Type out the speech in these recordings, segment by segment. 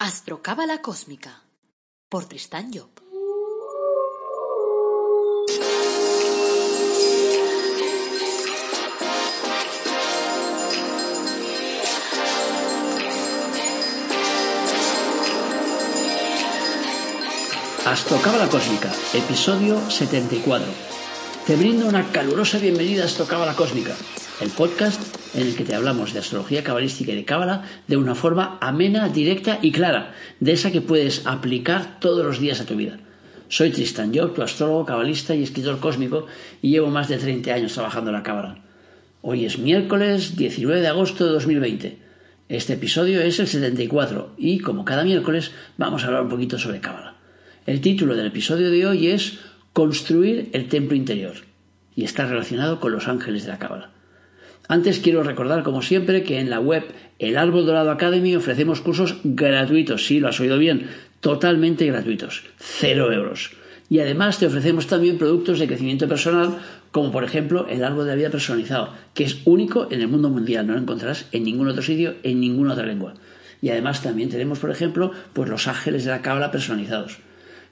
Astrocábala Cósmica por Tristán Job. Astrocábala Cósmica, episodio 74. Te brindo una calurosa bienvenida a Astrocábala Cósmica, el podcast en el que te hablamos de astrología cabalística y de cábala de una forma amena, directa y clara, de esa que puedes aplicar todos los días a tu vida. Soy Tristan Job, tu astrólogo, cabalista y escritor cósmico, y llevo más de 30 años trabajando en la cábala. Hoy es miércoles 19 de agosto de 2020. Este episodio es el 74 y, como cada miércoles, vamos a hablar un poquito sobre cábala. El título del episodio de hoy es Construir el templo interior y está relacionado con los ángeles de la cábala. Antes quiero recordar, como siempre, que en la web El Árbol Dorado Academy ofrecemos cursos gratuitos, sí, lo has oído bien, totalmente gratuitos, cero euros. Y además te ofrecemos también productos de crecimiento personal, como por ejemplo el árbol de la vida personalizado, que es único en el mundo mundial, no lo encontrarás en ningún otro sitio, en ninguna otra lengua. Y además también tenemos, por ejemplo, pues los ángeles de la cábala personalizados.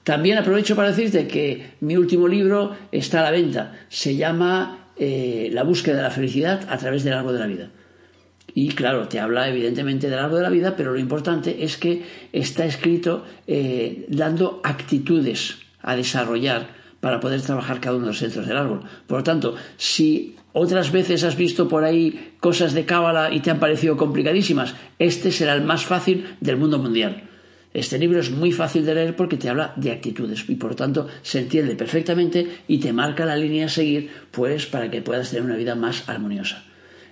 También aprovecho para decirte que mi último libro está a la venta. Se llama eh, la búsqueda de la felicidad a través del árbol de la vida. Y claro, te habla evidentemente del árbol de la vida, pero lo importante es que está escrito eh, dando actitudes a desarrollar para poder trabajar cada uno de los centros del árbol. Por lo tanto, si otras veces has visto por ahí cosas de cábala y te han parecido complicadísimas, este será el más fácil del mundo mundial. Este libro es muy fácil de leer porque te habla de actitudes y por lo tanto se entiende perfectamente y te marca la línea a seguir pues para que puedas tener una vida más armoniosa.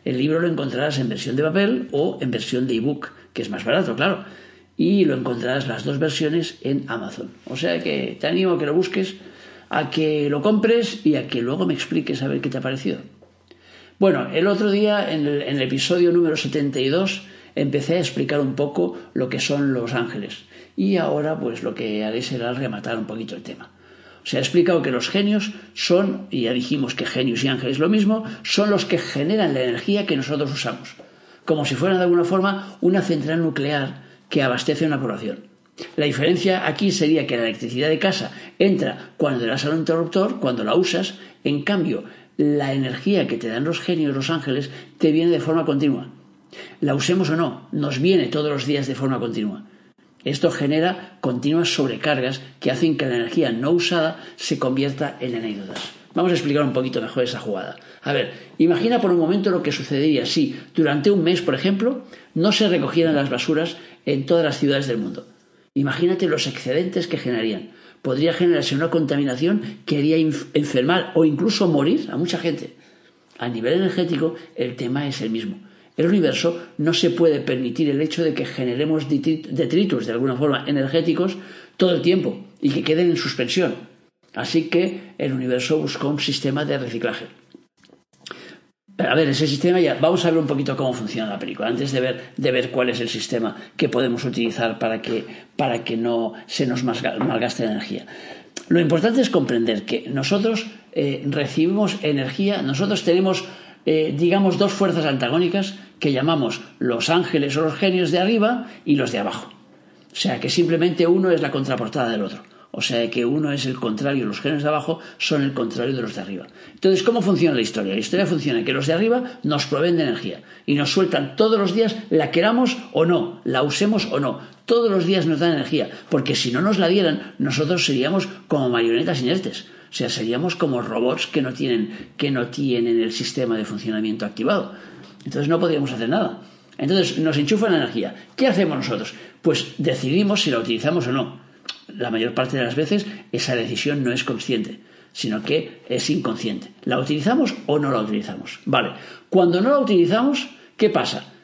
El libro lo encontrarás en versión de papel o en versión de ebook, que es más barato, claro. Y lo encontrarás las dos versiones en Amazon. O sea que te animo a que lo busques, a que lo compres y a que luego me expliques a ver qué te ha parecido. Bueno, el otro día en el, en el episodio número 72 empecé a explicar un poco lo que son los ángeles. Y ahora pues lo que haré será rematar un poquito el tema. Se ha explicado que los genios son, y ya dijimos que genios y ángeles lo mismo, son los que generan la energía que nosotros usamos, como si fueran de alguna forma una central nuclear que abastece a una población. La diferencia aquí sería que la electricidad de casa entra cuando le das al interruptor, cuando la usas, en cambio, la energía que te dan los genios, los ángeles, te viene de forma continua. La usemos o no, nos viene todos los días de forma continua. Esto genera continuas sobrecargas que hacen que la energía no usada se convierta en anécdotas. Vamos a explicar un poquito mejor esa jugada. A ver, imagina por un momento lo que sucedería si durante un mes, por ejemplo, no se recogieran las basuras en todas las ciudades del mundo. Imagínate los excedentes que generarían. Podría generarse una contaminación que haría enfermar o incluso morir a mucha gente. A nivel energético, el tema es el mismo el universo no se puede permitir el hecho de que generemos detritos de alguna forma energéticos todo el tiempo y que queden en suspensión. Así que el universo buscó un sistema de reciclaje. A ver, ese sistema ya. Vamos a ver un poquito cómo funciona la película, antes de ver, de ver cuál es el sistema que podemos utilizar para que, para que no se nos malgaste energía. Lo importante es comprender que nosotros eh, recibimos energía, nosotros tenemos eh, digamos, dos fuerzas antagónicas que llamamos los ángeles o los genios de arriba y los de abajo. O sea que simplemente uno es la contraportada del otro. O sea que uno es el contrario, los genios de abajo son el contrario de los de arriba. Entonces, ¿cómo funciona la historia? La historia funciona que los de arriba nos proveen de energía y nos sueltan todos los días, la queramos o no, la usemos o no. Todos los días nos dan energía, porque si no nos la dieran, nosotros seríamos como marionetas inertes. O sea, seríamos como robots que no tienen, que no tienen el sistema de funcionamiento activado. Entonces no podríamos hacer nada. Entonces nos enchufa la energía. ¿Qué hacemos nosotros? Pues decidimos si la utilizamos o no. La mayor parte de las veces esa decisión no es consciente, sino que es inconsciente. ¿La utilizamos o no la utilizamos? Vale. Cuando no la utilizamos, ¿qué pasa?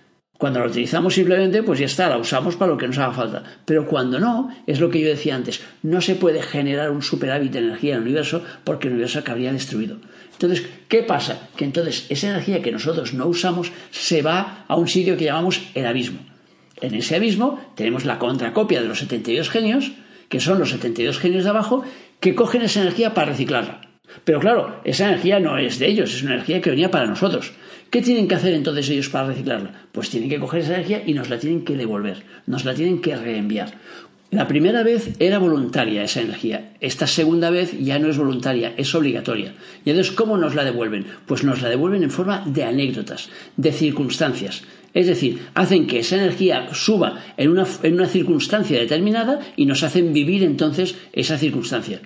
Cuando la utilizamos simplemente, pues ya está, la usamos para lo que nos haga falta. Pero cuando no, es lo que yo decía antes, no se puede generar un superávit de energía en el universo porque el universo acabaría destruido. Entonces, ¿qué pasa? Que entonces esa energía que nosotros no usamos se va a un sitio que llamamos el abismo. En ese abismo tenemos la contracopia de los 72 genios, que son los 72 genios de abajo, que cogen esa energía para reciclarla. Pero claro, esa energía no es de ellos, es una energía que venía para nosotros. ¿Qué tienen que hacer entonces ellos para reciclarla? Pues tienen que coger esa energía y nos la tienen que devolver, nos la tienen que reenviar. La primera vez era voluntaria esa energía, esta segunda vez ya no es voluntaria, es obligatoria. Y entonces, ¿cómo nos la devuelven? Pues nos la devuelven en forma de anécdotas, de circunstancias. Es decir, hacen que esa energía suba en una, en una circunstancia determinada y nos hacen vivir entonces esa circunstancia.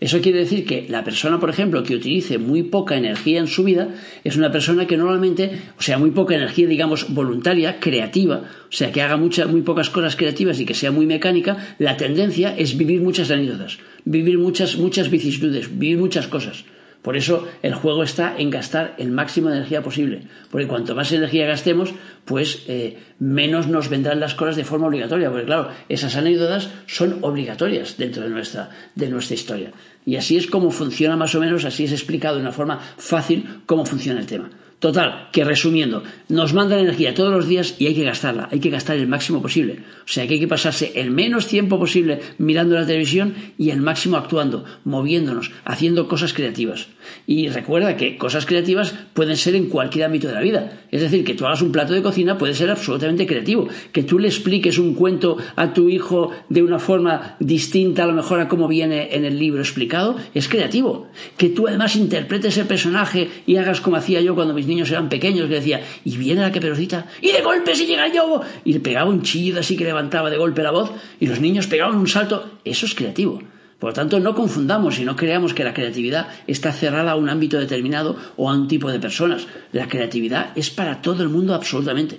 Eso quiere decir que la persona, por ejemplo, que utilice muy poca energía en su vida es una persona que normalmente, o sea, muy poca energía, digamos, voluntaria, creativa, o sea, que haga muchas, muy pocas cosas creativas y que sea muy mecánica, la tendencia es vivir muchas anécdotas, vivir muchas, muchas vicisitudes, vivir muchas cosas. Por eso el juego está en gastar el máximo de energía posible, porque cuanto más energía gastemos, pues eh, menos nos vendrán las cosas de forma obligatoria, porque claro, esas anécdotas son obligatorias dentro de nuestra, de nuestra historia. Y así es como funciona más o menos, así es explicado de una forma fácil cómo funciona el tema. Total, que resumiendo, nos mandan energía todos los días y hay que gastarla, hay que gastar el máximo posible. O sea que hay que pasarse el menos tiempo posible mirando la televisión y el máximo actuando, moviéndonos, haciendo cosas creativas. Y recuerda que cosas creativas pueden ser en cualquier ámbito de la vida. Es decir, que tú hagas un plato de cocina puede ser absolutamente creativo. Que tú le expliques un cuento a tu hijo de una forma distinta a lo mejor a cómo viene en el libro explicado, es creativo. Que tú además interpretes el personaje y hagas como hacía yo cuando mis niños eran pequeños, que decía, y viene la caperucita, y de golpe si llega yo, y le pegaba un chillido así que levantaba de golpe la voz, y los niños pegaban un salto, eso es creativo. Por lo tanto, no confundamos y no creamos que la creatividad está cerrada a un ámbito determinado o a un tipo de personas. La creatividad es para todo el mundo absolutamente.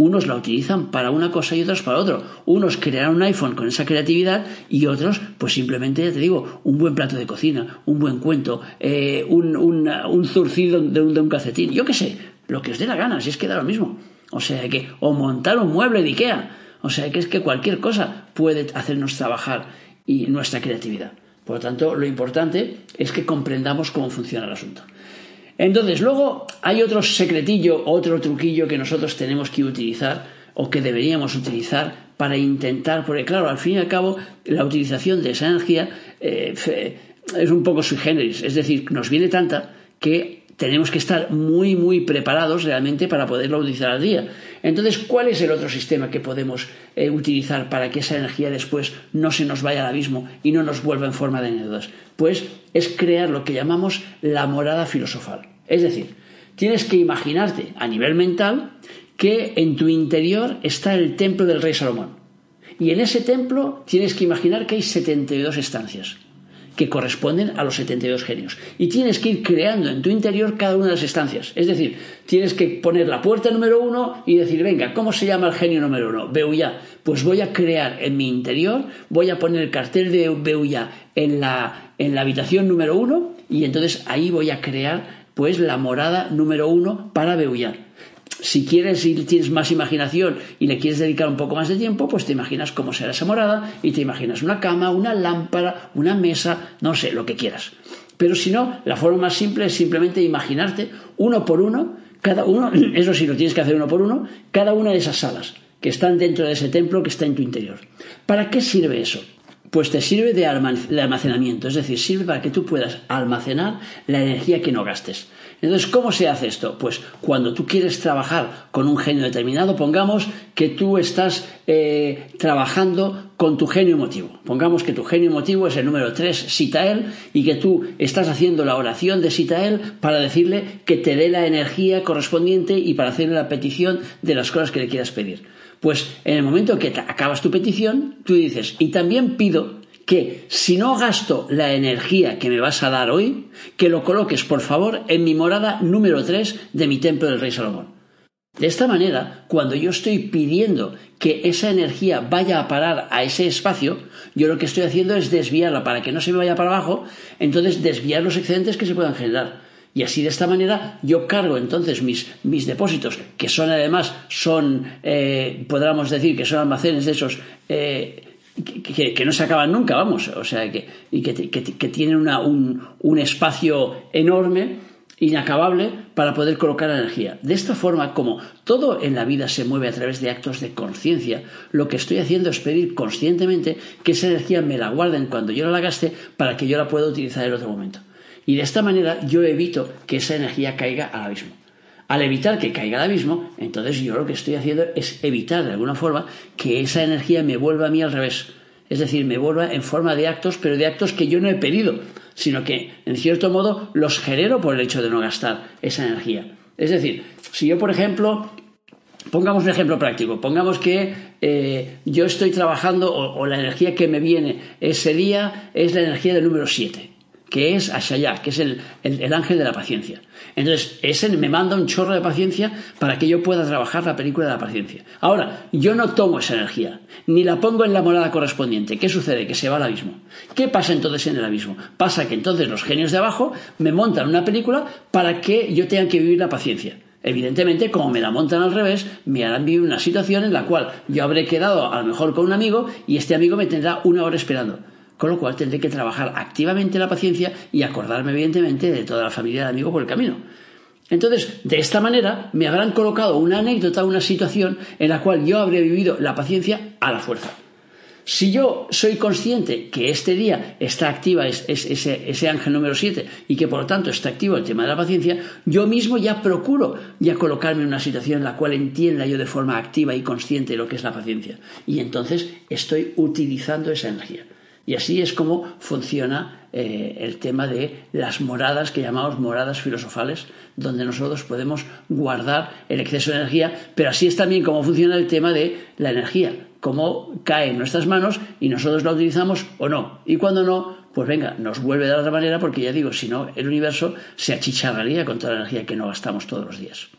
Unos la utilizan para una cosa y otros para otro. Unos crearán un iPhone con esa creatividad y otros, pues simplemente, ya te digo, un buen plato de cocina, un buen cuento, eh, un, un, zurcido de un, de un calcetín. Yo qué sé, lo que os dé la gana, si es que da lo mismo. O sea que, o montar un mueble de Ikea. O sea que es que cualquier cosa puede hacernos trabajar y nuestra creatividad. Por lo tanto, lo importante es que comprendamos cómo funciona el asunto. Entonces, luego hay otro secretillo, otro truquillo que nosotros tenemos que utilizar o que deberíamos utilizar para intentar, porque claro, al fin y al cabo, la utilización de esa energía eh, es un poco sui generis, es decir, nos viene tanta que tenemos que estar muy, muy preparados realmente para poderlo utilizar al día. Entonces, ¿cuál es el otro sistema que podemos eh, utilizar para que esa energía después no se nos vaya al abismo y no nos vuelva en forma de anécdotas? Pues es crear lo que llamamos la morada filosofal. Es decir, tienes que imaginarte a nivel mental que en tu interior está el templo del rey Salomón. Y en ese templo tienes que imaginar que hay 72 estancias que corresponden a los 72 genios. Y tienes que ir creando en tu interior cada una de las estancias. Es decir, tienes que poner la puerta número uno y decir, venga, ¿cómo se llama el genio número uno? Beuya. Pues voy a crear en mi interior, voy a poner el cartel de Beuya en la, en la habitación número uno y entonces ahí voy a crear pues la morada número uno para Beuya si quieres y tienes más imaginación y le quieres dedicar un poco más de tiempo, pues te imaginas cómo será esa morada y te imaginas una cama, una lámpara, una mesa, no sé, lo que quieras. Pero si no, la forma más simple es simplemente imaginarte uno por uno, cada uno, eso sí lo tienes que hacer uno por uno, cada una de esas salas que están dentro de ese templo que está en tu interior. ¿Para qué sirve eso? Pues te sirve de almacenamiento, es decir, sirve para que tú puedas almacenar la energía que no gastes. Entonces, ¿cómo se hace esto? Pues cuando tú quieres trabajar con un genio determinado, pongamos que tú estás eh, trabajando con tu genio emotivo. Pongamos que tu genio emotivo es el número 3, Sitael, y que tú estás haciendo la oración de Sitael para decirle que te dé la energía correspondiente y para hacerle la petición de las cosas que le quieras pedir. Pues en el momento que acabas tu petición, tú dices, y también pido que si no gasto la energía que me vas a dar hoy, que lo coloques por favor en mi morada número 3 de mi templo del rey Salomón. De esta manera, cuando yo estoy pidiendo que esa energía vaya a parar a ese espacio, yo lo que estoy haciendo es desviarla para que no se me vaya para abajo, entonces desviar los excedentes que se puedan generar. Y así de esta manera yo cargo entonces mis, mis depósitos, que son además, son, eh, podríamos decir que son almacenes de esos eh, que, no se acaban nunca, vamos, o sea, que, y que, tienen un, un espacio enorme inacabable para poder colocar energía. De esta forma, como todo en la vida se mueve a través de actos de conciencia, lo que estoy haciendo es pedir conscientemente que esa energía me la guarden cuando yo la gaste para que yo la pueda utilizar en otro momento. Y de esta manera yo evito que esa energía caiga al abismo. Al evitar que caiga al abismo, entonces yo lo que estoy haciendo es evitar de alguna forma que esa energía me vuelva a mí al revés. Es decir, me vuelva en forma de actos, pero de actos que yo no he pedido, sino que en cierto modo los genero por el hecho de no gastar esa energía. Es decir, si yo, por ejemplo, Pongamos un ejemplo práctico. Pongamos que eh, yo estoy trabajando o, la energía que me viene ese día es la energía del número 7, que es Ashaya, que es el, ángel de la paciencia. Entonces, ese me manda un chorro de paciencia para que yo pueda trabajar la película de la paciencia. Ahora, yo no tomo esa energía, ni la pongo en la morada correspondiente. ¿Qué sucede? Que se va al abismo. ¿Qué pasa entonces en el abismo? Pasa que entonces los genios de abajo me montan una película para que yo tenga que vivir la paciencia. Evidentemente, como me la montan al revés, me harán vivir una situación en la cual yo habré quedado a lo mejor con un amigo y este amigo me tendrá una hora esperando. Con lo cual tendré que trabajar activamente la paciencia y acordarme evidentemente de toda la familia del amigo por el camino. Entonces, de esta manera me habrán colocado una anécdota, una situación en la cual yo habré vivido la paciencia a la fuerza. Si yo soy consciente que este día está activa ese, ángel número 7 y que por lo tanto está activo el tema de la paciencia, yo mismo ya procuro ya colocarme en una situación en la cual entienda yo de forma activa y consciente lo que es la paciencia. Y entonces estoy utilizando esa energía. Y así es como funciona eh, el tema de las moradas que llamamos moradas filosofales, donde nosotros podemos guardar el exceso de energía, pero así es también como funciona el tema de la energía cómo cae en nuestras manos y nosotros la utilizamos o no. Y cuando no, pues venga, nos vuelve de otra manera porque ya digo, si no, el universo se achicharraría con toda la energía que no gastamos todos los días.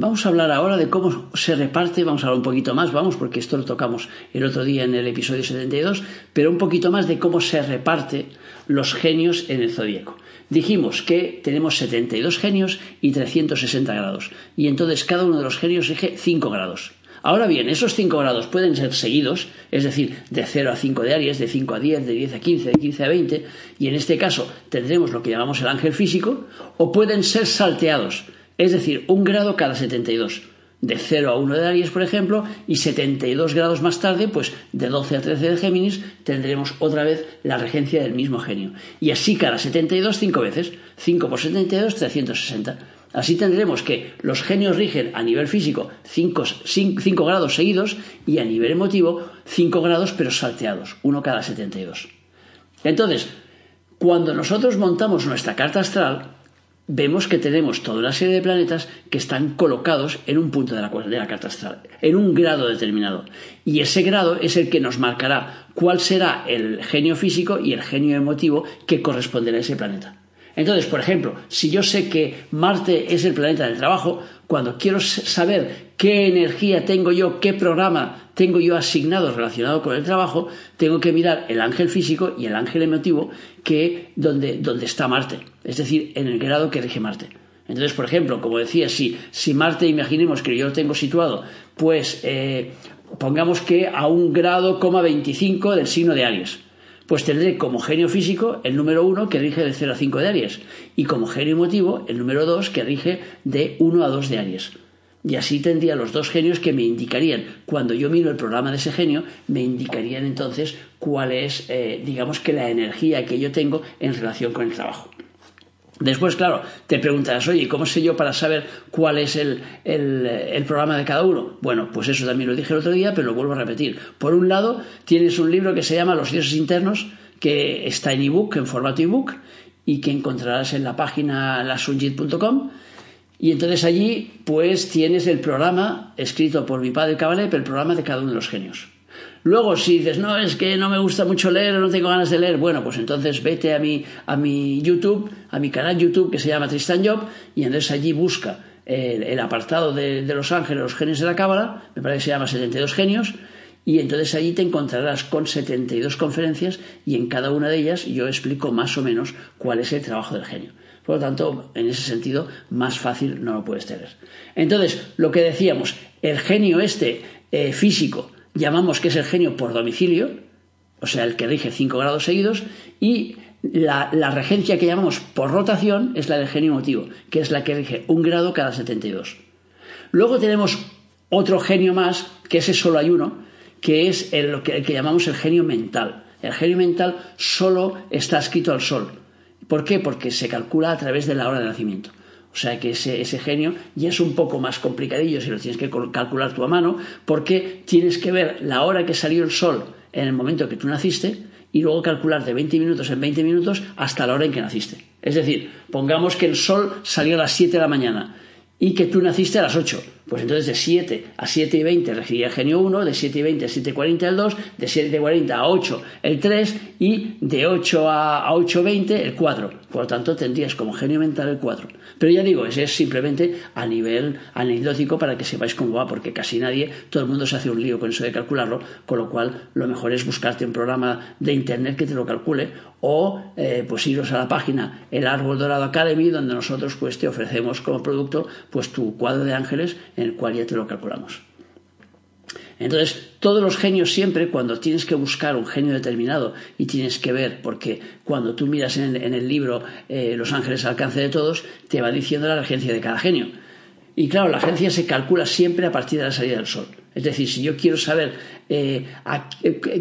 Vamos a hablar ahora de cómo se reparte, vamos a hablar un poquito más, vamos, porque esto lo tocamos el otro día en el episodio 72, pero un poquito más de cómo se reparte los genios en el zodíaco. Dijimos que tenemos 72 genios y 360 grados, y entonces cada uno de los genios rige 5 grados. Ahora bien, esos 5 grados pueden ser seguidos, es decir, de 0 a 5 de Aries, de 5 a 10, de 10 a 15, de 15 a 20, y en este caso tendremos lo que llamamos el ángel físico, o pueden ser salteados, es decir, un grado cada 72. De 0 a 1 de Aries, por ejemplo, y 72 grados más tarde, pues de 12 a 13 de Géminis, tendremos otra vez la regencia del mismo genio. Y así cada 72, 5 veces. 5 por 72, 360. Así tendremos que los genios rigen a nivel físico 5 grados seguidos y a nivel emotivo 5 grados pero salteados, uno cada 72. Entonces, cuando nosotros montamos nuestra carta astral, vemos que tenemos toda una serie de planetas que están colocados en un punto de la, de la, carta astral, en un grado determinado. Y ese grado es el que nos marcará cuál será el genio físico y el genio emotivo que corresponderá a ese planeta. Entonces, por ejemplo, si yo sé que Marte es el planeta del trabajo, cuando quiero saber qué energía tengo yo, qué programa tengo yo asignado relacionado con el trabajo, tengo que mirar el ángel físico y el ángel emotivo que donde, está Marte, es decir, en el grado que rige Marte. Entonces, por ejemplo, como decía, si, si Marte, imaginemos que yo lo tengo situado, pues eh, pongamos que a un grado, 25 del signo de Aries pues tendré como genio físico el número 1 que rige de 0 a 5 de Aries y como genio emotivo el número 2 que rige de 1 a 2 de Aries. Y así tendría los dos genios que me indicarían, cuando yo miro el programa de ese genio, me indicarían entonces cuál es, eh, digamos que la energía que yo tengo en relación con el trabajo. Después, claro, te preguntarás, oye, ¿cómo sé yo para saber cuál es el, programa de cada uno? Bueno, pues eso también lo dije el otro día, pero lo vuelvo a repetir. Por un lado, tienes un libro que se llama Los dioses internos, que está en ebook, en formato ebook, y que encontrarás en la página lasunjit.com. Y entonces allí, pues tienes el programa escrito por mi padre Cabalep, el programa de cada uno de los genios. Luego, si dices, no, es que no me gusta mucho leer o no tengo ganas de leer, bueno, pues entonces vete a mi, a mi YouTube, a mi canal YouTube que se llama Tristan Job, y entonces allí busca el, apartado de, los ángeles, los genios de la cábala, me parece que se llama 72 genios, y entonces allí te encontrarás con 72 conferencias y en cada una de ellas yo explico más o menos cuál es el trabajo del genio. Por lo tanto, en ese sentido, más fácil no lo puedes tener. Entonces, lo que decíamos, el genio este eh, físico, llamamos que es el genio por domicilio, o sea, el que rige 5 grados seguidos, y la, regencia que llamamos por rotación es la del genio emotivo, que es la que rige un grado cada 72. Luego tenemos otro genio más, que ese solo hay uno, que es el, el que llamamos el genio mental. El genio mental solo está escrito al sol, ¿Por qué? Porque se calcula a través de la hora de nacimiento. O sea que ese, genio ya es un poco más complicadillo si lo tienes que calcular tú a mano, porque tienes que ver la hora que salió el sol en el momento que tú naciste y luego calcular de 20 minutos en 20 minutos hasta la hora en que naciste. Es decir, pongamos que el sol salió a las 7 de la mañana y que tú naciste a las 8. Pues entonces de 7 a 7 y 20 regiría el genio 1, de 7 y 20 a 7 y 40 el 2, de 7 y 40 a 8 el 3 y de 8 a, a 8 20 el 4. Por lo tanto, tendrías como genio mental el 4. Pero ya digo, ese es simplemente a nivel anecdótico para que sepáis cómo va, porque casi nadie, todo el mundo se hace un lío con eso de calcularlo, con lo cual lo mejor es buscarte un programa de internet que te lo calcule o eh, pues iros a la página El Árbol Dorado Academy, donde nosotros pues te ofrecemos como producto pues tu cuadro de ángeles en el cual ya te lo calculamos. Entonces, todos los genios siempre, cuando tienes que buscar un genio determinado y tienes que ver, porque cuando tú miras en, el libro eh, Los ángeles al alcance de todos, te va diciendo la regencia de cada genio. Y claro, la agencia se calcula siempre a partir de la salida del sol. Es decir, si yo quiero saber eh,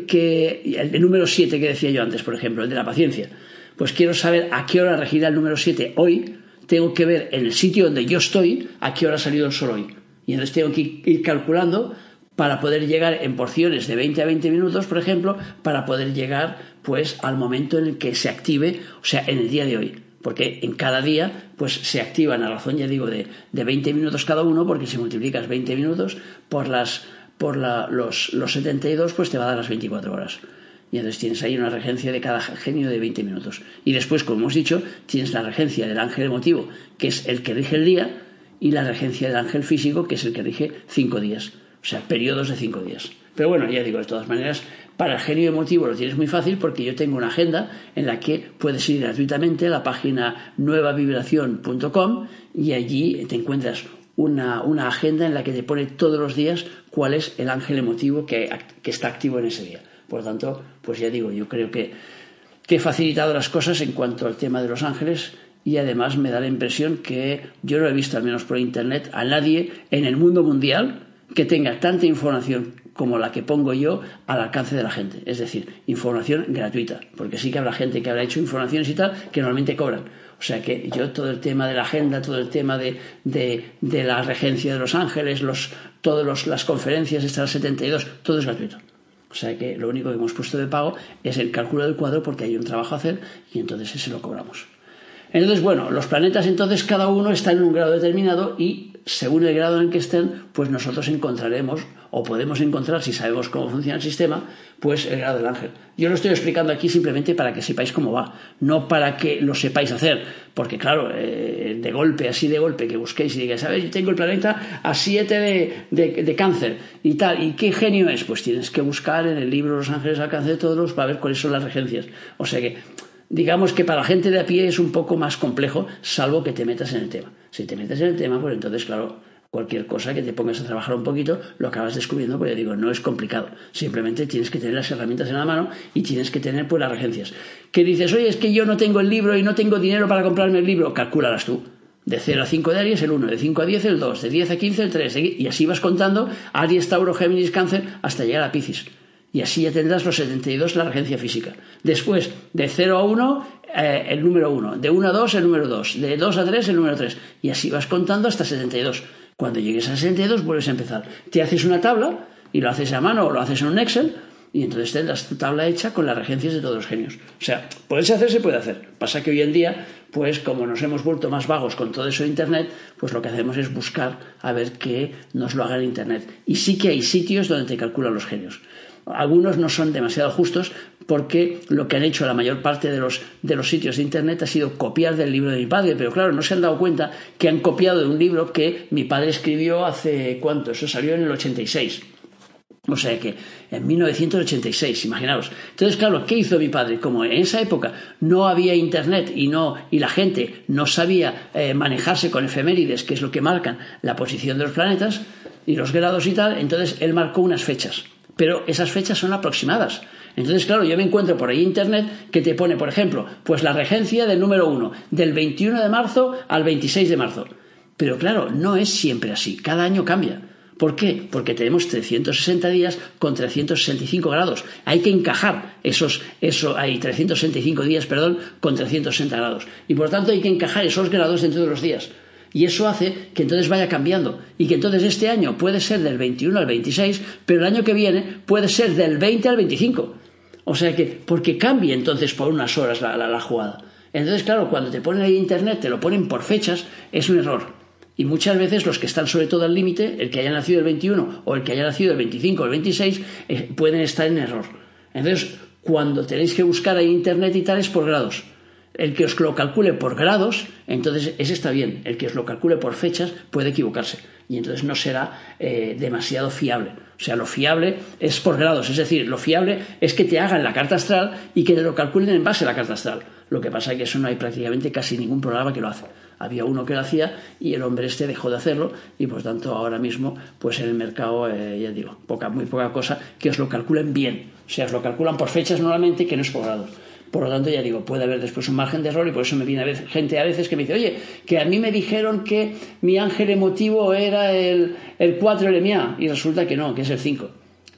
que, el número 7 que decía yo antes, por ejemplo, el de la paciencia, pues quiero saber a qué hora regirá el número 7 hoy, tengo que ver en el sitio donde yo estoy a qué hora ha salido el sol hoy. Y entonces tengo que ir calculando para poder llegar en porciones de 20 a 20 minutos, por ejemplo, para poder llegar pues al momento en el que se active, o sea, en el día de hoy. Porque en cada día pues se activan a razón, ya digo, de, de 20 minutos cada uno, porque si multiplicas 20 minutos por, las, por los, los 72, pues te va a dar las 24 horas. Y entonces tienes ahí una regencia de cada genio de 20 minutos. Y después, como hemos dicho, tienes la regencia del ángel emotivo, que es el que rige el día, y la regencia del ángel físico, que es el que rige cinco días. O sea, periodos de cinco días. Pero bueno, ya digo, de todas maneras, para el genio emotivo lo tienes muy fácil porque yo tengo una agenda en la que puedes ir gratuitamente a la página nuevavibración.com y allí te encuentras una, agenda en la que te pone todos los días cuál es el ángel emotivo que, que está activo en ese día. Por lo tanto, pues ya digo, yo creo que, que he facilitado las cosas en cuanto al tema de los ángeles y además me da la impresión que yo no he visto, al menos por internet, a nadie en el mundo mundial que tenga tanta información como la que pongo yo al alcance de la gente. Es decir, información gratuita, porque sí que habrá gente que habrá hecho informaciones y tal que normalmente cobran. O sea que yo todo el tema de la agenda, todo el tema de, de, la regencia de los ángeles, los, todas las conferencias, estas 72, todo es gratuito. O sea que lo único que hemos puesto de pago es el cálculo del cuadro porque hay un trabajo a hacer y entonces ese lo cobramos. Entonces, bueno, los planetas entonces cada uno está en un grado determinado y según el grado en que estén, pues nosotros encontraremos o podemos encontrar, si sabemos cómo funciona el sistema, pues el grado del ángel. Yo lo estoy explicando aquí simplemente para que sepáis cómo va, no para que lo sepáis hacer, porque claro, eh, de golpe, así de golpe, que busquéis y digáis, ¿sabes? Yo tengo el planeta a 7 de, de, cáncer y tal, ¿y qué genio es? Pues tienes que buscar en el libro Los ángeles al cáncer de todos para ver cuáles son las regencias. O sea que digamos que para la gente de a pie es un poco más complejo, salvo que te metas en el tema. Si te metes en el tema, pues entonces, claro, cualquier cosa que te pongas a trabajar un poquito, lo acabas descubriendo, porque digo, no es complicado. Simplemente tienes que tener las herramientas en la mano y tienes que tener pues las regencias. Que dices, oye, es que yo no tengo el libro y no tengo dinero para comprarme el libro, calcúlalas tú. De 0 a 5 de Aries el 1, de 5 a 10 el 2, de 10 a 15 el 3, y así vas contando Aries, Tauro, Géminis, Cáncer, hasta llegar a Piscis. Y así ya tendrás los 72 la regencia física. Después, de 0 a 1, eh, el número 1. De 1 a 2, el número 2. De 2 a 3, el número 3. Y así vas contando hasta 72. Cuando llegues a 62, vuelves a empezar. Te haces una tabla y lo haces a mano o lo haces en un Excel y entonces tendrás tu tabla hecha con las regencias de todos los genios. O sea, puede hacer, se puede hacer. Pasa que hoy en día, pues como nos hemos vuelto más vagos con todo eso de Internet, pues lo que hacemos es buscar a ver que nos lo haga en Internet. Y sí que hay sitios donde te calculan los genios. Algunos no son demasiado justos porque lo que han hecho la mayor parte de los, de los sitios de Internet ha sido copiar del libro de mi padre, pero claro, no se han dado cuenta que han copiado de un libro que mi padre escribió hace cuánto, eso salió en el 86. O sea que en 1986, imaginaos. Entonces, claro, ¿qué hizo mi padre? Como en esa época no había internet y no y la gente no sabía eh, manejarse con efemérides, que es lo que marcan la posición de los planetas y los grados y tal, entonces él marcó unas fechas pero esas fechas son aproximadas. Entonces, claro, yo me encuentro por ahí internet que te pone, por ejemplo, pues la regencia del número 1, del 21 de marzo al 26 de marzo. Pero claro, no es siempre así, cada año cambia. ¿Por qué? Porque tenemos 360 días con 365 grados. Hay que encajar esos, eso, hay 365 días, perdón, con 360 grados. Y por tanto hay que encajar esos grados dentro de los días. Y eso hace que entonces vaya cambiando. Y que entonces este año puede ser del 21 al 26, pero el año que viene puede ser del 20 al 25. O sea que, porque cambia entonces por unas horas la, la jugada. Entonces, claro, cuando te ponen ahí internet, te lo ponen por fechas, es un error. Y muchas veces los que están sobre todo al límite, el que haya nacido el 21 o el que haya nacido el 25 o el 26, eh, pueden estar en error. Entonces, cuando tenéis que buscar ahí internet y tal es por grados. El que os lo calcule por grados, entonces ese está bien. El que os lo calcule por fechas puede equivocarse y entonces no será eh, demasiado fiable. O sea, lo fiable es por grados, es decir, lo fiable es que te hagan la carta astral y que te lo calculen en base a la carta astral. Lo que pasa es que eso no hay prácticamente casi ningún programa que lo hace había uno que lo hacía y el hombre este dejó de hacerlo y por tanto ahora mismo pues en el mercado eh, ya digo poca muy poca cosa que os lo calculen bien o sea os lo calculan por fechas normalmente que no es por grados por lo tanto, ya digo, puede haber después un margen de error y por eso me viene a veces, gente a veces que me dice, oye, que a mí me dijeron que mi ángel emotivo era el, el 4 LMA y resulta que no, que es el 5.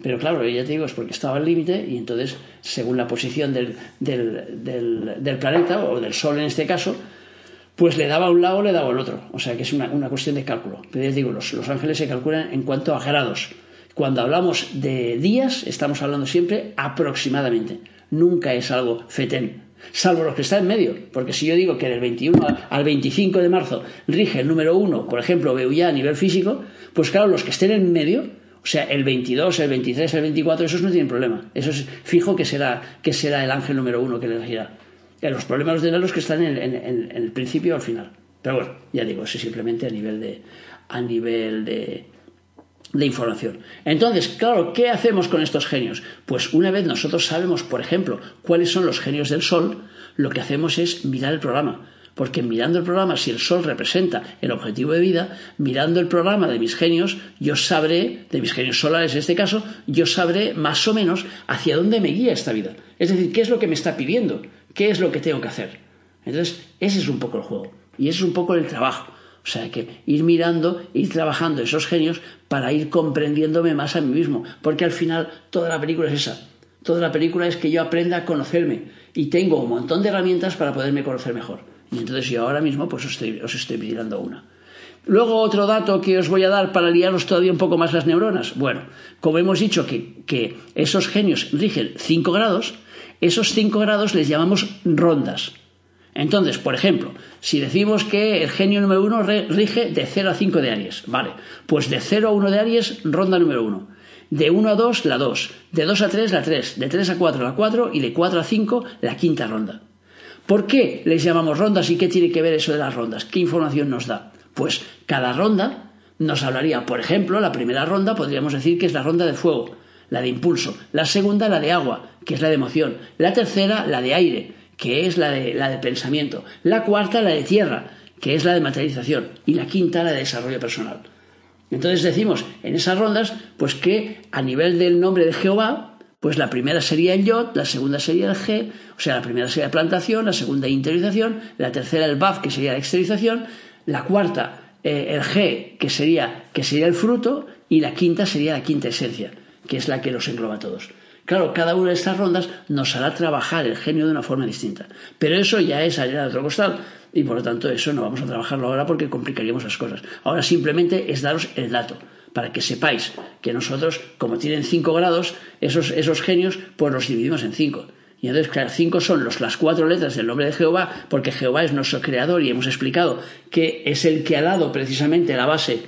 Pero claro, ya te digo, es porque estaba al límite y entonces, según la posición del, del, del planeta o del Sol en este caso, pues le daba a un lado o le daba al otro. O sea que es una, cuestión de cálculo. Pero ya digo, los, ángeles se calculan en cuanto a grados. Cuando hablamos de días, estamos hablando siempre aproximadamente. Nunca es algo fetén. Salvo los que están en medio. Porque si yo digo que del 21 al 25 de marzo rige el número 1, por ejemplo, veo ya a nivel físico, pues claro, los que estén en medio, o sea, el 22, el 23, el 24, esos no tienen problema. Eso es fijo que será, que será el ángel número 1 que les regirá los problemas los de los que están en, el principio o al final. Pero bueno, ya digo, eso simplemente a nivel de, a nivel de, de información. Entonces, claro, ¿qué hacemos con estos genios? Pues una vez nosotros sabemos, por ejemplo, cuáles son los genios del Sol, lo que hacemos es mirar el programa. Porque mirando el programa, si el Sol representa el objetivo de vida, mirando el programa de mis genios, yo sabré, de mis genios solares en este caso, yo sabré más o menos hacia dónde me guía esta vida. Es decir, qué es lo que me está pidiendo. ¿Qué es lo que tengo que hacer? Entonces, ese es un poco el juego. Y ese es un poco el trabajo. O sea, que ir mirando, ir trabajando esos genios para ir comprendiéndome más a mí mismo. Porque al final toda la película es esa. Toda la película es que yo aprenda a conocerme. Y tengo un montón de herramientas para poderme conocer mejor. Y entonces yo ahora mismo pues os estoy, os estoy brindando una. Luego otro dato que os voy a dar para liaros todavía un poco más las neuronas. Bueno, como hemos dicho que, que esos genios rigen 5 grados, esos 5 grados les llamamos rondas. Entonces, por ejemplo, si decimos que el genio número 1 rige de 0 a 5 de Aries, vale, pues de 0 a 1 de Aries, ronda número 1. De 1 a 2, la 2. De 2 a 3, la 3. De 3 a 4, la 4. Y de 4 a 5, la quinta ronda. ¿Por qué les llamamos rondas y qué tiene que ver eso de las rondas? ¿Qué información nos da? Pues cada ronda nos hablaría, por ejemplo, la primera ronda podríamos decir que es la ronda de fuego la de impulso, la segunda la de agua, que es la de emoción, la tercera la de aire, que es la de, la de pensamiento, la cuarta la de tierra, que es la de materialización, y la quinta la de desarrollo personal. Entonces decimos en esas rondas, pues que a nivel del nombre de Jehová, pues la primera sería el Yod, la segunda sería el G, o sea, la primera sería plantación, la segunda interiorización, la tercera el Baf, que sería la exteriorización, la cuarta eh, el G, que sería, que sería el fruto, y la quinta sería la quinta esencia que es la que los engloba a todos. Claro, cada una de estas rondas nos hará trabajar el genio de una forma distinta. Pero eso ya es allá de otro costal. Y por lo tanto, eso no vamos a trabajarlo ahora porque complicaríamos las cosas. Ahora simplemente es daros el dato para que sepáis que nosotros, como tienen cinco grados, esos, esos genios, pues los dividimos en cinco. Y entonces, claro, cinco son los, las cuatro letras del nombre de Jehová, porque Jehová es nuestro creador y hemos explicado que es el que ha dado precisamente la base,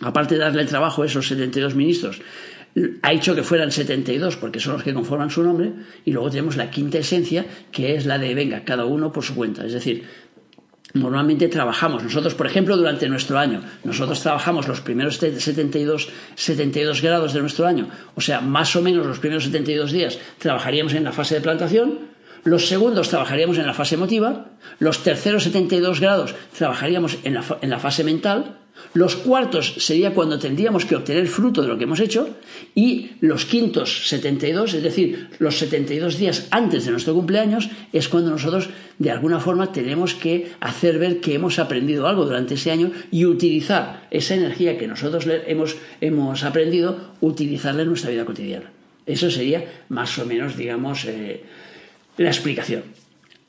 aparte de darle el trabajo a esos 72 ministros, ha hecho que fueran 72 porque son los que conforman su nombre y luego tenemos la quinta esencia que es la de venga, cada uno por su cuenta. Es decir, normalmente trabajamos, nosotros por ejemplo durante nuestro año, nosotros trabajamos los primeros 72, 72 grados de nuestro año, o sea, más o menos los primeros 72 días trabajaríamos en la fase de plantación, los segundos trabajaríamos en la fase emotiva, los terceros 72 grados trabajaríamos en la, en la fase mental, Los cuartos sería cuando tendríamos que obtener fruto de lo que hemos hecho y los quintos 72, es decir, los 72 días antes de nuestro cumpleaños, es cuando nosotros de alguna forma tenemos que hacer ver que hemos aprendido algo durante ese año y utilizar esa energía que nosotros hemos, hemos aprendido, utilizarla en nuestra vida cotidiana. Eso sería más o menos, digamos, eh, la explicación.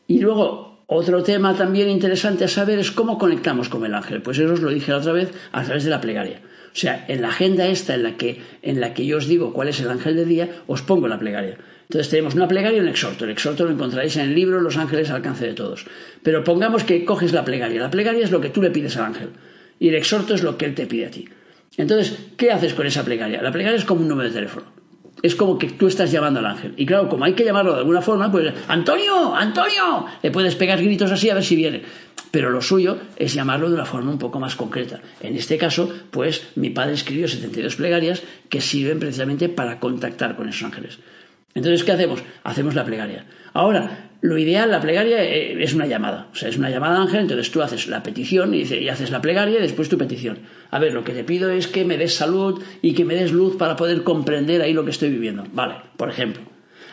Y luego, otro tema también interesante a saber es cómo conectamos con el ángel. Pues eso os lo dije la otra vez a través de la plegaria. O sea, en la agenda esta en la que, en la que yo os digo cuál es el ángel de día, os pongo la plegaria. Entonces tenemos una plegaria y un exhorto. El exhorto lo encontraréis en el libro Los ángeles al alcance de todos. Pero pongamos que coges la plegaria. La plegaria es lo que tú le pides al ángel. Y el exhorto es lo que él te pide a ti. Entonces, ¿qué haces con esa plegaria? La plegaria es como un número de teléfono es como que tú estás llamando al ángel. Y claro, como hay que llamarlo de alguna forma, pues, Antonio, Antonio, le puedes pegar gritos así a ver si viene. Pero lo suyo es llamarlo de una forma un poco más concreta. En este caso, pues mi padre escribió 72 plegarias que sirven precisamente para contactar con esos ángeles. Entonces, ¿qué hacemos? Hacemos la plegaria. Ahora, lo ideal, la plegaria eh, es una llamada. O sea, es una llamada ángel, entonces tú haces la petición y, haces la plegaria y después tu petición. A ver, lo que te pido es que me des salud y que me des luz para poder comprender ahí lo que estoy viviendo. Vale, por ejemplo.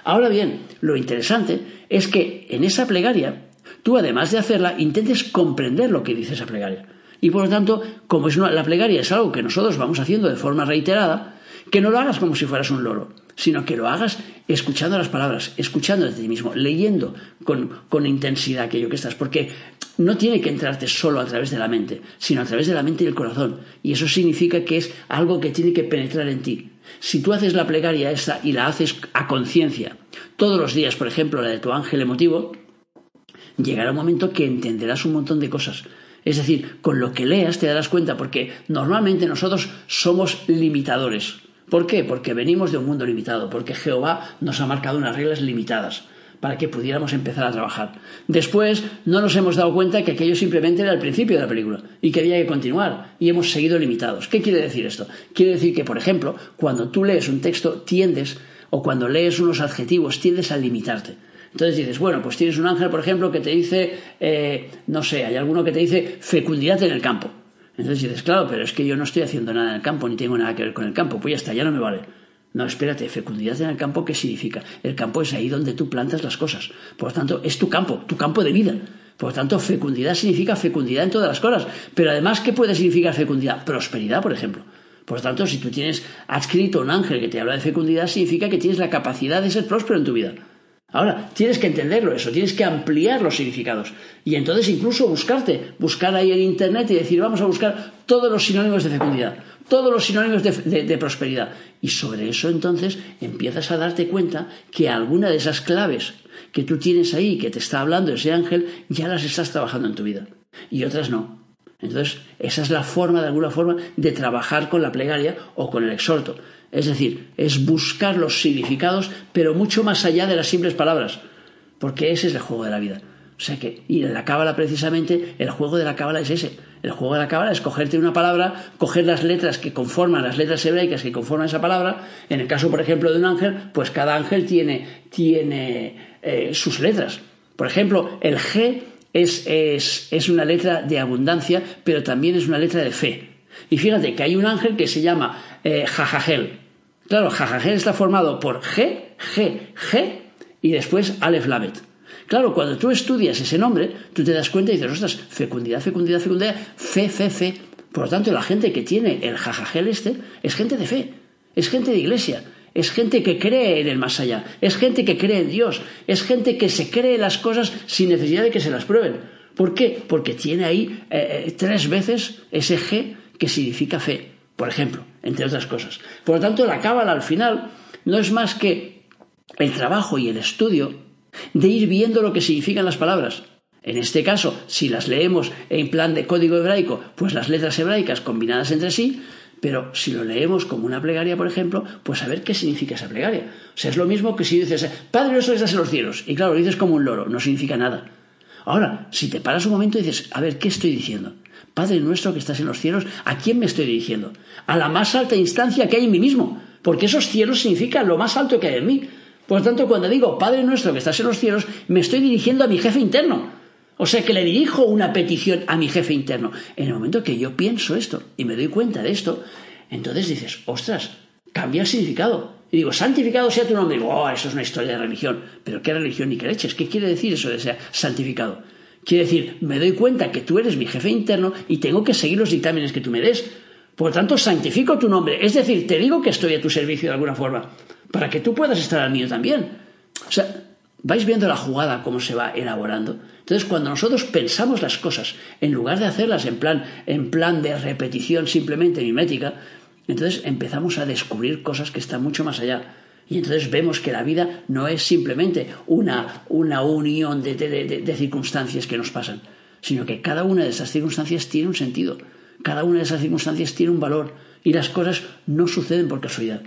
Ahora bien, lo interesante es que en esa plegaria, tú además de hacerla, intentes comprender lo que dice esa plegaria. Y por lo tanto, como es la plegaria es algo que nosotros vamos haciendo de forma reiterada, que no lo hagas como si fueras un loro, sino que lo hagas escuchando las palabras, escuchando de ti mismo, leyendo con, con intensidad aquello que estás, porque no tiene que entrarte solo a través de la mente, sino a través de la mente y el corazón. Y eso significa que es algo que tiene que penetrar en ti. Si tú haces la plegaria esa y la haces a conciencia, todos los días, por ejemplo, la de tu ángel emotivo, llegará un momento que entenderás un montón de cosas. Es decir, con lo que leas te darás cuenta, porque normalmente nosotros somos limitadores. ¿Por qué? Porque venimos de un mundo limitado, porque Jehová nos ha marcado unas reglas limitadas para que pudiéramos empezar a trabajar. Después no nos hemos dado cuenta que aquello simplemente era el principio de la película y que había que continuar y hemos seguido limitados. ¿Qué quiere decir esto? Quiere decir que, por ejemplo, cuando tú lees un texto tiendes o cuando lees unos adjetivos tiendes a limitarte. Entonces dices, bueno, pues tienes un ángel, por ejemplo, que te dice, eh, no sé, hay alguno que te dice fecundidad en el campo. Entonces dices, claro, pero es que yo no estoy haciendo nada en el campo, ni tengo nada que ver con el campo, pues ya está, ya no me vale. No, espérate, fecundidad en el campo, ¿qué significa? El campo es ahí donde tú plantas las cosas. Por lo tanto, es tu campo, tu campo de vida. Por lo tanto, fecundidad significa fecundidad en todas las cosas. Pero además, ¿qué puede significar fecundidad? Prosperidad, por ejemplo. Por lo tanto, si tú tienes adscrito un ángel que te habla de fecundidad, significa que tienes la capacidad de ser próspero en tu vida. Ahora, tienes que entenderlo eso, tienes que ampliar los significados. Y entonces incluso buscarte, buscar ahí en Internet y decir, vamos a buscar todos los sinónimos de fecundidad todos los sinónimos de, prosperidad. Y sobre eso entonces empiezas a darte cuenta que alguna de esas claves que tú tienes ahí, que te está hablando ese ángel, ya las estás trabajando en tu vida. Y otras no. Entonces, esa es la forma, de alguna forma, de trabajar con la plegaria o con el exhorto. Es decir, es buscar los significados, pero mucho más allá de las simples palabras. Porque ese es el juego de la vida. O sea que, y en la cábala precisamente, el juego de la cábala es ese. El juego de la cábala es cogerte una palabra, coger las letras que conforman, las letras hebraicas que conforman esa palabra. En el caso, por ejemplo, de un ángel, pues cada ángel tiene, tiene eh, sus letras. Por ejemplo, el G es, es, una letra de abundancia, pero también es una letra de fe. Y fíjate que hay un ángel que se llama eh. Claro, Jajajel está formado por G, G, G y después Aleph Lamet. Claro, cuando tú estudias ese nombre, tú te das cuenta y dices, ostras, fecundidad, fecundidad, fecundidad, fe, fe, fe. Por lo tanto, la gente que tiene el jajajel este es gente de fe, es gente de iglesia, es gente que cree en el más allá, es gente que cree en Dios, es gente que se cree las cosas sin necesidad de que se las prueben. ¿Por qué? Porque tiene ahí eh, eh, tres veces ese G que significa fe, por ejemplo, entre otras cosas. Por lo tanto, la cábala al final no es más que el trabajo y el estudio de ir viendo lo que significan las palabras. En este caso, si las leemos en plan de código hebraico, pues las letras hebraicas combinadas entre sí, pero si lo leemos como una plegaria, por ejemplo, pues a ver qué significa esa plegaria. O sea, es lo mismo que si dices, Padre nuestro que estás en los cielos, y claro, lo dices como un loro, no significa nada. Ahora, si te paras un momento y dices, a ver, ¿qué estoy diciendo? Padre nuestro que estás en los cielos, ¿a quién me estoy dirigiendo? A la más alta instancia que hay en mí mismo, porque esos cielos significan lo más alto que hay en mí. Por tanto, cuando digo Padre nuestro que estás en los cielos, me estoy dirigiendo a mi jefe interno. O sea que le dirijo una petición a mi jefe interno. En el momento que yo pienso esto y me doy cuenta de esto, entonces dices, ostras, cambia el significado. Y digo, santificado sea tu nombre. digo, oh, eso es una historia de religión. Pero ¿qué religión ni qué leches? ¿Qué quiere decir eso de ser santificado? Quiere decir, me doy cuenta que tú eres mi jefe interno y tengo que seguir los dictámenes que tú me des. Por lo tanto, santifico tu nombre. Es decir, te digo que estoy a tu servicio de alguna forma, para que tú puedas estar al mío también. O sea, vais viendo la jugada cómo se va elaborando. Entonces, cuando nosotros pensamos las cosas, en lugar de hacerlas en plan, en plan de repetición simplemente mimética, entonces empezamos a descubrir cosas que están mucho más allá. Y entonces vemos que la vida no es simplemente una, una unión de, de, circunstancias que nos pasan, sino que cada una de esas circunstancias tiene un sentido, cada una de esas circunstancias tiene un valor y las cosas no suceden por casualidad.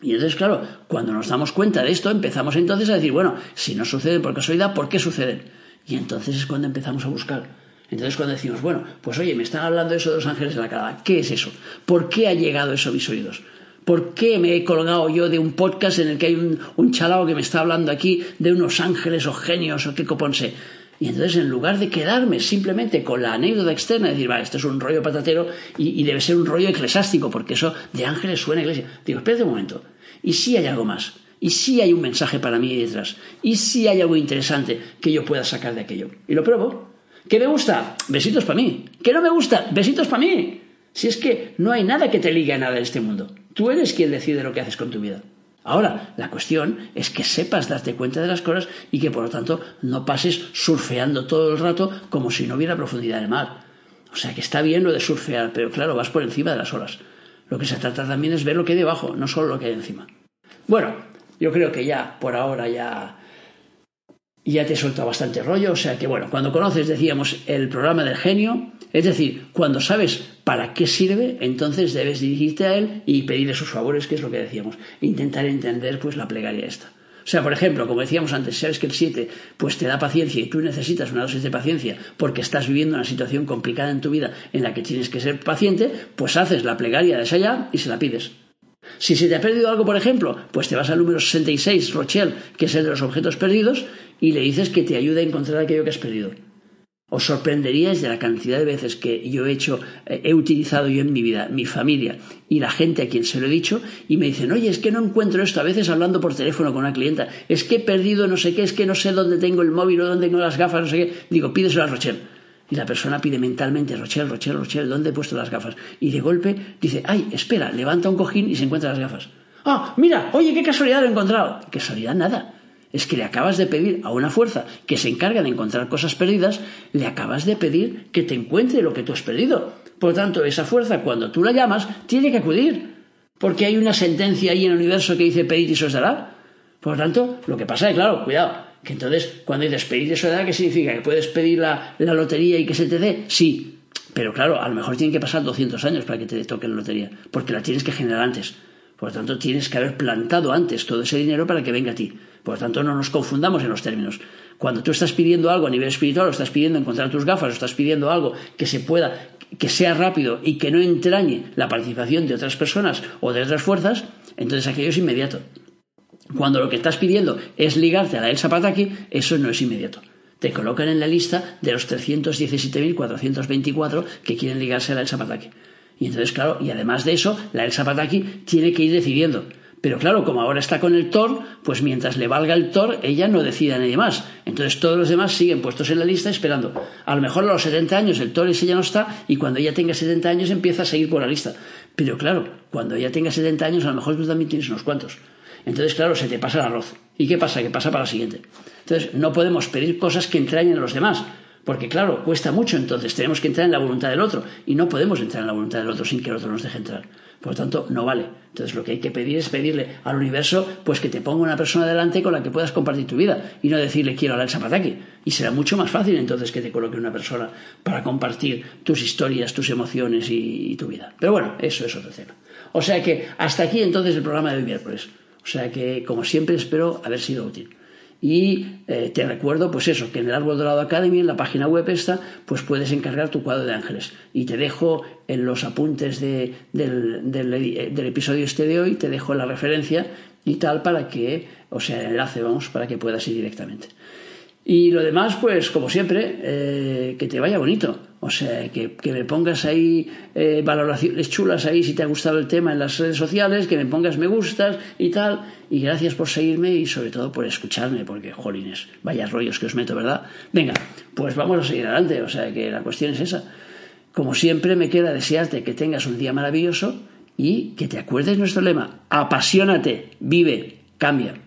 Y entonces, claro, cuando nos damos cuenta de esto, empezamos entonces a decir, bueno, si no suceden por casualidad, ¿por qué suceden? Y entonces es cuando empezamos a buscar. Entonces cuando decimos, bueno, pues oye, me están hablando eso de los ángeles de la cara, ¿qué es eso? ¿Por qué ha llegado eso a mis oídos? ¿Por qué me he colgado yo de un podcast en el que hay un, un chalao que me está hablando aquí de unos ángeles o genios o qué coponse? Y entonces, en lugar de quedarme simplemente con la anécdota externa, decir, va, esto es un rollo patatero y, debe ser un rollo eclesiástico, porque eso de ángeles suena a iglesia. Digo, espérate un momento. ¿Y si hay algo más? ¿Y si hay un mensaje para mí detrás? ¿Y si hay algo interesante que yo pueda sacar de aquello? Y lo pruebo. ¿Qué me gusta? Besitos para mí. ¿Qué no me gusta? Besitos para mí. Si es que no hay nada que te ligue a nada en este mundo. Tú eres quien decide lo que haces con tu vida. Ahora, la cuestión es que sepas darte cuenta de las cosas y que por lo tanto no pases surfeando todo el rato como si no hubiera profundidad en el mar. O sea que está bien lo de surfear, pero claro, vas por encima de las olas. Lo que se trata también es ver lo que hay debajo, no solo lo que hay encima. Bueno, yo creo que ya por ahora ya ya te he soltado bastante rollo, o sea que bueno, cuando conoces, decíamos, el programa del genio, es decir, cuando sabes para qué sirve, entonces debes dirigirte a él y pedirle sus favores, que es lo que decíamos, intentar entender pues la plegaria esta. O sea, por ejemplo, como decíamos antes, sabes que el 7 pues te da paciencia y tú necesitas una dosis de paciencia porque estás viviendo una situación complicada en tu vida en la que tienes que ser paciente, pues haces la plegaria de esa ya y se la pides. Si se te ha perdido algo, por ejemplo, pues te vas al número 66, Rochelle, que es el de los objetos perdidos, y le dices que te ayude a encontrar aquello que has perdido. Os sorprenderíais de la cantidad de veces que yo he hecho, eh, he utilizado yo en mi vida, mi familia y la gente a quien se lo he dicho, y me dicen, oye, es que no encuentro esto, a veces hablando por teléfono con una clienta, es que he perdido no sé qué, es que no sé dónde tengo el móvil o dónde tengo las gafas, no sé qué. Digo, pídeselo a Rochelle. Y la persona pide mentalmente, Rochelle, Rochelle, Rochelle, ¿dónde he puesto las gafas? Y de golpe dice, ay, espera, levanta un cojín y se encuentra las gafas. Ah, mira, oye, qué casualidad lo he encontrado. Casualidad nada. Es que le acabas de pedir a una fuerza que se encarga de encontrar cosas perdidas, le acabas de pedir que te encuentre lo que tú has perdido. Por lo tanto, esa fuerza, cuando tú la llamas, tiene que acudir. Porque hay una sentencia ahí en el universo que dice pedir y se os dará. Por lo tanto, lo que pasa es, claro, cuidado, que entonces, cuando dices pedir eso edad, ¿qué significa? ¿Que puedes pedir la, lotería y que se te dé? Sí, pero claro, a lo mejor tienen que pasar 200 años para que te toque la lotería, porque la tienes que generar antes. Por lo tanto, tienes que haber plantado antes todo ese dinero para que venga a ti. Por lo tanto, no nos confundamos en los términos. Cuando tú estás pidiendo algo a nivel espiritual, o estás pidiendo encontrar tus gafas, o estás pidiendo algo que se pueda, que sea rápido y que no entrañe la participación de otras personas o de otras fuerzas, entonces aquello es inmediato. Cuando lo que estás pidiendo es ligarte a la Elsa Pataki, eso no es inmediato. Te colocan en la lista de los 317.424 que quieren ligarse a la Elsa Pataki. Y entonces, claro, y además de eso, la Elsa Pataki tiene que ir decidiendo. Pero claro, como ahora está con el Thor, pues mientras le valga el Thor, ella no decide a nadie más. Entonces todos los demás siguen puestos en la lista esperando. A lo mejor a los 70 años el Thor ese ya no está y cuando ella tenga 70 años empieza a seguir por la lista. Pero claro, cuando ella tenga 70 años a lo mejor tú también tienes unos cuantos. Entonces, claro, se te pasa el arroz. ¿Y qué pasa? Que pasa para la siguiente. Entonces, no podemos pedir cosas que entrañen a los demás. Porque, claro, cuesta mucho, entonces tenemos que entrar en la voluntad del otro. Y no podemos entrar en la voluntad del otro sin que el otro nos deje entrar. Por lo tanto, no vale. Entonces, lo que hay que pedir es pedirle al universo pues que te ponga una persona delante con la que puedas compartir tu vida y no decirle quiero a la Zapataki. Y será mucho más fácil entonces que te coloque una persona para compartir tus historias, tus emociones y, y tu vida. Pero bueno, eso es otro tema. O sea que hasta aquí entonces el programa de hoy miércoles. O sea que, como siempre, espero haber sido útil. Y eh, te recuerdo, pues eso, que en el Árbol Dorado Academy, en la página web esta, pues puedes encargar tu cuadro de ángeles. Y te dejo en los apuntes del, del, episodio este de hoy, te dejo la referencia y tal para que, o sea, el enlace, vamos, para que puedas ir directamente. Y lo demás, pues como siempre, eh, que te vaya bonito. O sea, que, me pongas ahí eh, valoraciones chulas ahí si te ha gustado el tema en las redes sociales, que me pongas me gustas y tal. Y gracias por seguirme y sobre todo por escucharme, porque, jolines, vaya rollos que os meto, ¿verdad? Venga, pues vamos a seguir adelante. O sea, que la cuestión es esa. Como siempre, me queda desearte que tengas un día maravilloso y que te acuerdes nuestro lema. Apasionate, vive, cambia.